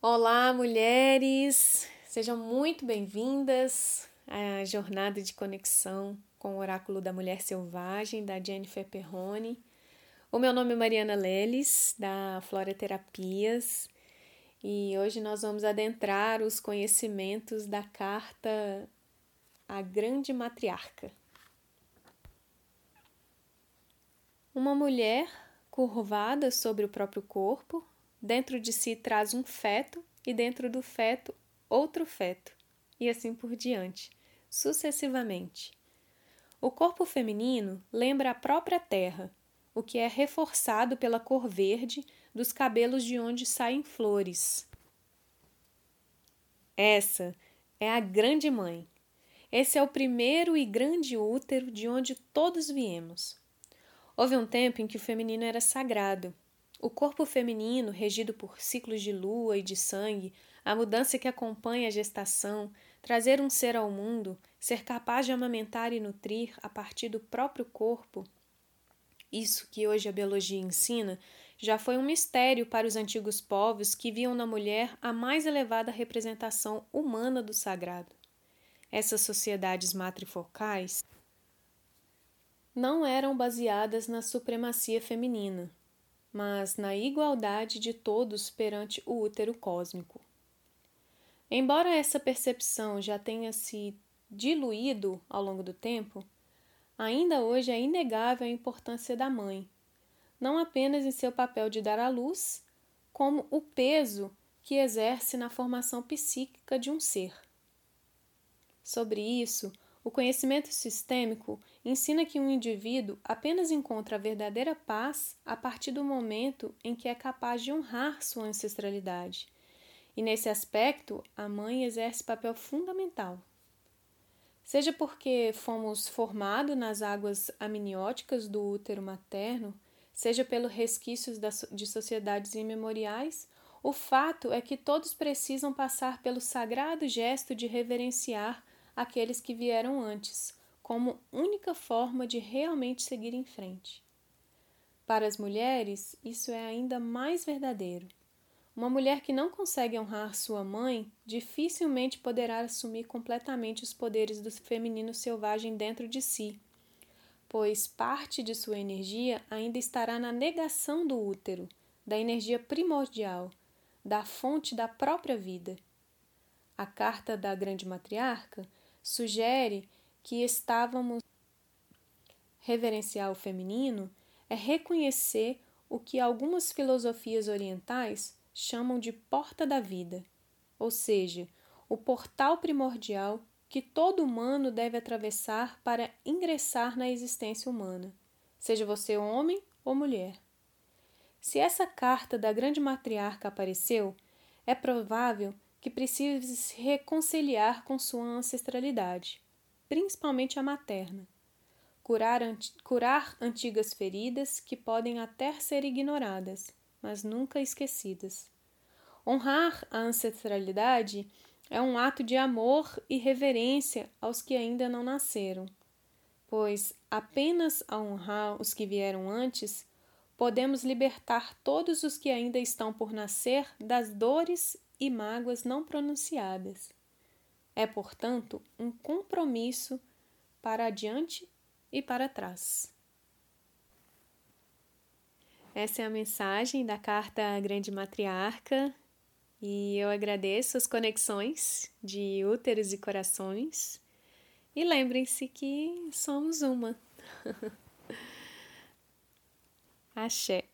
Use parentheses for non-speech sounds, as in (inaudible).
Olá, mulheres! Sejam muito bem-vindas à jornada de conexão com o Oráculo da Mulher Selvagem, da Jennifer Perrone. O meu nome é Mariana Leles, da Flora Terapias, e hoje nós vamos adentrar os conhecimentos da carta A Grande Matriarca. Uma mulher curvada sobre o próprio corpo, Dentro de si traz um feto e dentro do feto outro feto, e assim por diante, sucessivamente. O corpo feminino lembra a própria terra, o que é reforçado pela cor verde dos cabelos de onde saem flores. Essa é a grande mãe. Esse é o primeiro e grande útero de onde todos viemos. Houve um tempo em que o feminino era sagrado, o corpo feminino, regido por ciclos de lua e de sangue, a mudança que acompanha a gestação, trazer um ser ao mundo, ser capaz de amamentar e nutrir a partir do próprio corpo, isso que hoje a biologia ensina, já foi um mistério para os antigos povos que viam na mulher a mais elevada representação humana do sagrado. Essas sociedades matrifocais não eram baseadas na supremacia feminina, mas na igualdade de todos perante o útero cósmico. Embora essa percepção já tenha se diluído ao longo do tempo, ainda hoje é inegável a importância da mãe, não apenas em seu papel de dar à luz, como o peso que exerce na formação psíquica de um ser. Sobre isso, o conhecimento sistêmico ensina que um indivíduo apenas encontra a verdadeira paz a partir do momento em que é capaz de honrar sua ancestralidade. E nesse aspecto, a mãe exerce papel fundamental. Seja porque fomos formados nas águas amnióticas do útero materno, seja pelos resquícios de sociedades imemoriais, o fato é que todos precisam passar pelo sagrado gesto de reverenciar aqueles que vieram antes, como única forma de realmente seguir em frente. Para as mulheres, isso é ainda mais verdadeiro. Uma mulher que não consegue honrar sua mãe dificilmente poderá assumir completamente os poderes do feminino selvagem dentro de si, pois parte de sua energia ainda estará na negação do útero, da energia primordial, da fonte da própria vida. A carta da Grande Matriarca sugere que estávamos reverenciar o feminino é reconhecer o que algumas filosofias orientais chamam de porta da vida, ou seja, o portal primordial que todo humano deve atravessar para ingressar na existência humana, seja você homem ou mulher. Se essa carta da grande matriarca apareceu, é provável que precise se reconciliar com sua ancestralidade, principalmente a materna. Curar, curar antigas feridas que podem até ser ignoradas, mas nunca esquecidas. Honrar a ancestralidade é um ato de amor e reverência aos que ainda não nasceram, pois apenas a honrar os que vieram antes podemos libertar todos os que ainda estão por nascer das dores e mágoas não pronunciadas. É, portanto, um compromisso para adiante e para trás. Essa é a mensagem da carta Grande Matriarca e eu agradeço as conexões de úteros e corações. E lembrem-se que somos uma. (laughs) Axé.